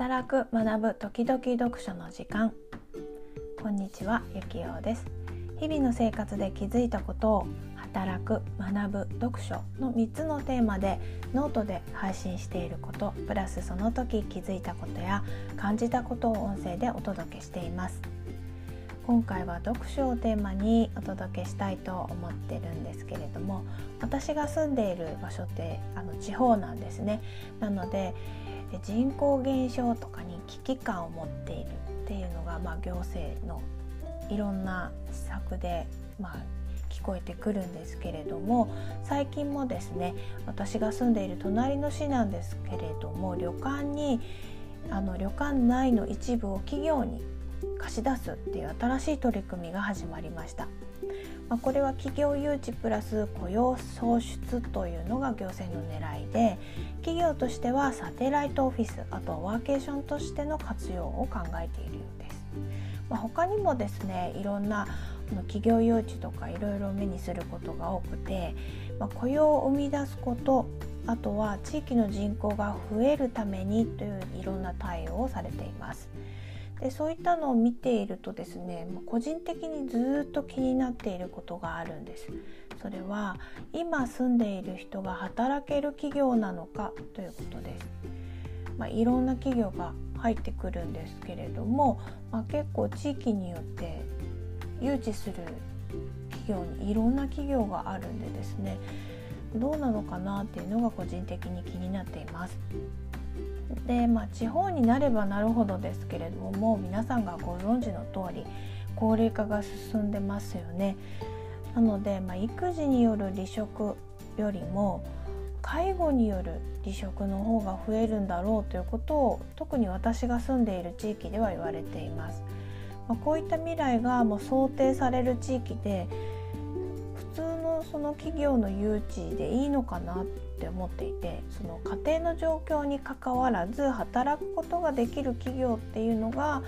働く学ぶ時々読書の時間。こんにちはゆきおです。日々の生活で気づいたことを働く学ぶ読書の3つのテーマでノートで配信していることプラスその時気づいたことや感じたことを音声でお届けしています。今回は読書をテーマにお届けしたいと思ってるんですけれども私が住んでいる場所ってあの地方なんですね。なので人口減少とかに危機感を持っているっていうのが、まあ、行政のいろんな施策で、まあ、聞こえてくるんですけれども最近もですね私が住んでいる隣の市なんですけれども旅館にあの旅館内の一部を企業に貸し出すっていう新しい取り組みが始まりました。まあ、これは企業誘致プラス雇用創出というのが行政の狙いで企業としてはサテライトオフィスあとはワーケーションとしての活用を考えているようです。まあ、他にもですねいろんな企業誘致とかいろいろ目にすることが多くて、まあ、雇用を生み出すことあとは地域の人口が増えるためにといういろんな対応をされています。でそういったのを見ているとですね個人的にずっと気になっていることがあるんですそれは今住んでいる人が働ける企業なのかということです、まあ、いろんな企業が入ってくるんですけれども、まあ、結構地域によって誘致する企業にいろんな企業があるんでですねどうなのかなっていうのが個人的に気になっています。でまあ地方になればなるほどですけれどももう皆さんがご存知の通り高齢化が進んでますよね。なので、まあ、育児による離職よりも介護による離職の方が増えるんだろうということを特に私が住んでいる地域では言われています。まあ、こういった未来がもう想定される地域でその企業の誘致でいいのかなって思っていてその家庭の状況にかかわらず働くことができる企業っていうのが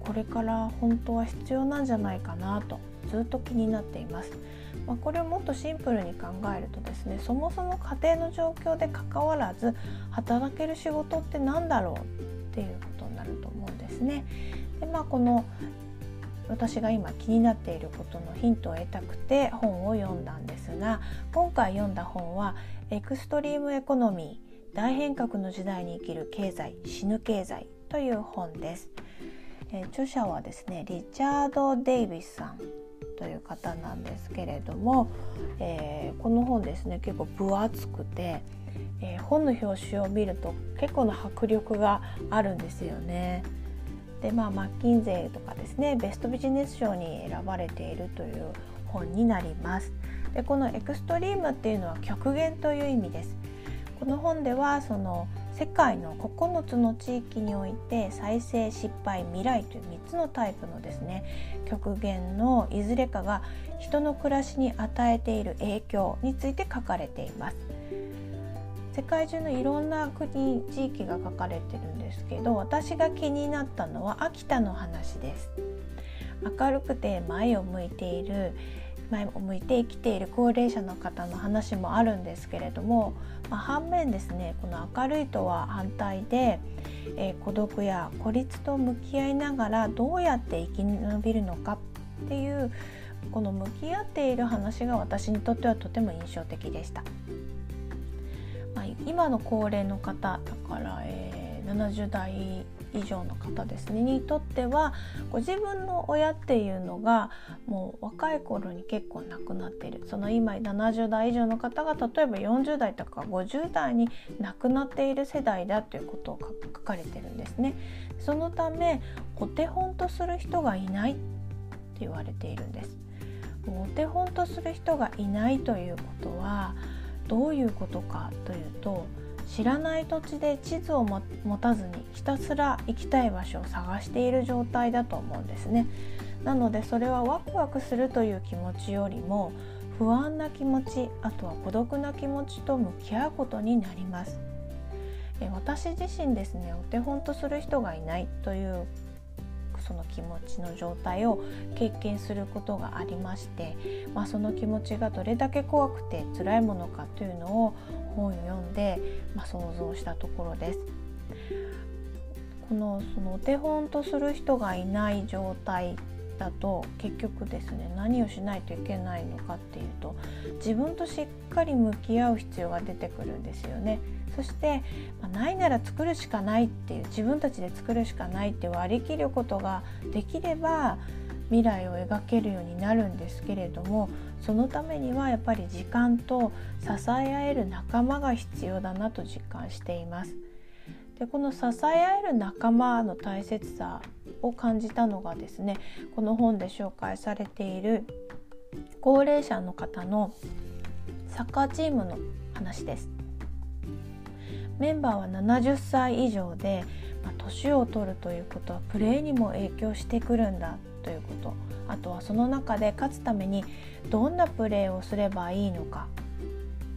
これから本当は必要なんじゃないかなとずっと気になっています。まあ、これをもっとシンプルに考えるとですねそもそも家庭の状況でかかわらず働ける仕事って何だろうっていうことになると思うんですね。でまあこの私が今気になっていることのヒントを得たくて本を読んだんですが今回読んだ本は「エクストリームエコノミー大変革の時代に生きる経済死ぬ経済」という本です。え著者はですねリチャード・デイビスさんという方なんですけれども、えー、この本ですね結構分厚くて、えー、本の表紙を見ると結構な迫力があるんですよね。でまあマッキンゼーとかですねベストビジネス賞に選ばれているという本になります。でこのエクストリームっていうのは極限という意味です。この本ではその世界の9つの地域において再生失敗未来という3つのタイプのですね極限のいずれかが人の暮らしに与えている影響について書かれています。世界中のいろんな国地域が書かれてるんですけど私が気になったのは秋田の話です明るくて前を向いている前を向いて生きている高齢者の方の話もあるんですけれども、まあ、反面ですねこの明るいとは反対で、えー、孤独や孤立と向き合いながらどうやって生き延びるのかっていうこの向き合っている話が私にとってはとても印象的でした。まあ、今の高齢の方だから、えー、70代以上の方ですねにとってはご自分の親っていうのがもう若い頃に結構亡くなってるその今70代以上の方が例えば40代とか50代に亡くなっている世代だということを書かれてるんですね。そのためお手本とする人がいないって言われているんです。お手本とする人がいないということはどういうことかというと知らない土地で地図を持たずにひたすら行きたい場所を探している状態だと思うんですね。なのでそれはワクワクするという気持ちよりも不安な気持ちあとは孤独な気持ちと向き合うことになります。私自身ですねお手本とする人がいないというその気持ちの状態を経験することがありまして、まあ、その気持ちがどれだけ怖くて辛いものかというのを本を読んで、まあ、想像したところです。このそのお手本とする人がいない状態だと結局ですね何をしないといけないのかっていうと自分としっかり向き合う必要が出てくるんですよね。そして、ま、ないなら作るしかないっていう自分たちで作るしかないって割り切ることができれば未来を描けるようになるんですけれどもそのためにはやっぱり時間と支え合える仲間が必要だなと実感しています。でこの支え合える仲間の大切さを感じたのがですねこの本で紹介されている高齢者の方のサッカーチームの話です。メンバーは70歳以上で、まあ、年を取るということはプレーにも影響してくるんだということ。あとはその中で勝つためにどんなプレーをすればいいのか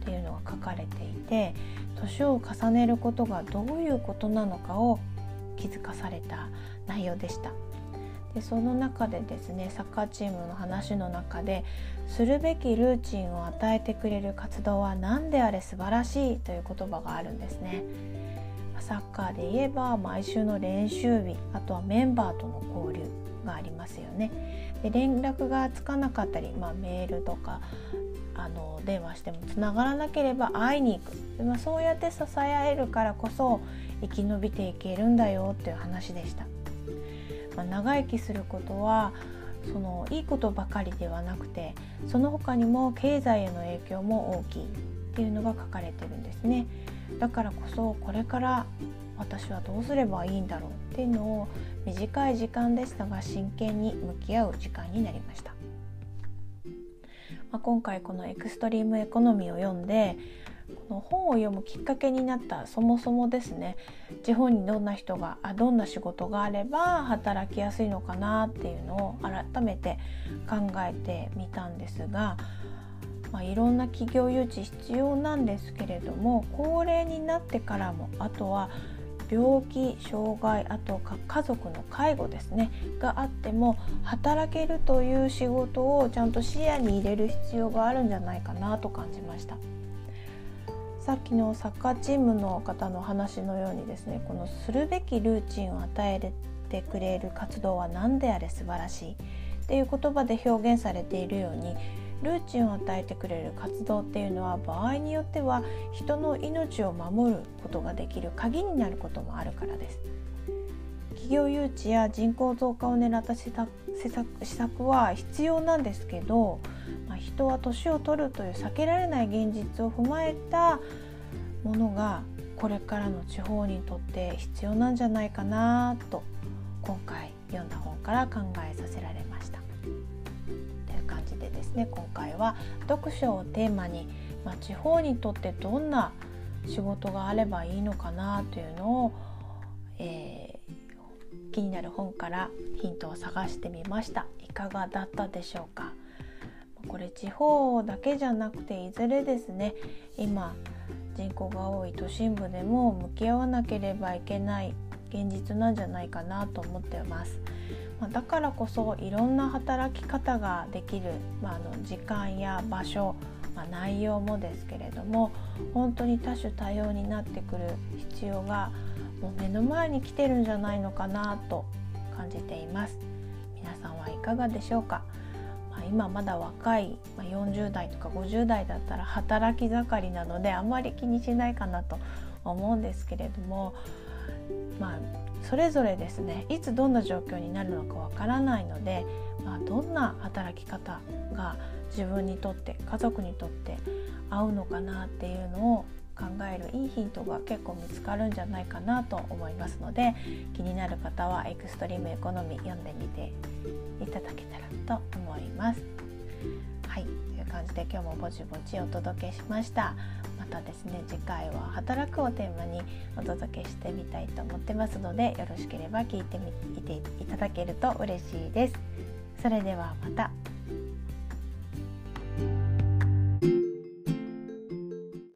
っていうのが書かれていて年を重ねることがどういうことなのかを気づかされた内容でした。でその中でですねサッカーチームの話の中でするべきルーチンを与えてくれる活動は何であれ素晴らしいという言葉があるんですね。サッカーで言えば毎週の練習日あとはメンバーとの交流がありますよね。で連絡がつかなかったり、まあ、メールとかあの電話してもつながらなければ会いに行くで、まあ、そうやって支え合えるからこそ生き延びていけるんだよっていう話でした。まあ、長生きすることはそのいいことばかりではなくてその他にも経済への影響も大きいっていうのが書かれてるんですねだからこそこれから私はどうすればいいんだろうっていうのを短い時間でしたが真剣に向き合う時間になりました、まあ、今回このエクストリームエコノミーを読んでこの本を読むきっかけになったそもそもですね地方にどんな人があどんな仕事があれば働きやすいのかなっていうのを改めて考えてみたんですが、まあ、いろんな企業誘致必要なんですけれども高齢になってからもあとは病気障害あと家族の介護ですねがあっても働けるという仕事をちゃんと視野に入れる必要があるんじゃないかなと感じました。さっきのサッカーチームの方の話のようにですねこのするべきルーチンを与えてくれる活動は何であれ素晴らしいっていう言葉で表現されているようにルーチンを与えてくれる活動っていうのは場合によっては人の命を守ることができる鍵になることもあるからです。企業誘致や人口増加を狙った施策は必要なんですけどまあ、人は年を取るという避けられない現実を踏まえたものがこれからの地方にとって必要なんじゃないかなと今回読んだ本から考えさせられました。感じでですね今回は読書をテーマに、まあ、地方にとってどんな仕事があればいいのかなというのを、えー、気になる本からヒントを探してみましたいかがだったでしょうか？これ地方だけじゃなくていずれですね今人口が多い都心部でも向き合わなければいけない現実なんじゃないかなと思ってます。まあ、だからこそいろんな働き方ができる、まあ、あの時間や場所、まあ、内容もですけれども本当に多種多様になってくる必要がもう目の前に来てるんじゃないのかなと感じています。皆さんはいかがでしょうか今まだ若い、まあ、40代とか50代だったら働き盛りなのであまり気にしないかなと思うんですけれどもまあそれぞれですねいつどんな状況になるのかわからないので、まあ、どんな働き方が自分にとって家族にとって合うのかなっていうのを考えるいいヒントが結構見つかるんじゃないかなと思いますので気になる方はエクストリームエコノミー読んでみていただけたらと思います。感じで今日もぼちぼちお届けしました。またですね次回は働くをテーマにお届けしてみたいと思ってますのでよろしければ聞いてみていただけると嬉しいです。それではまた。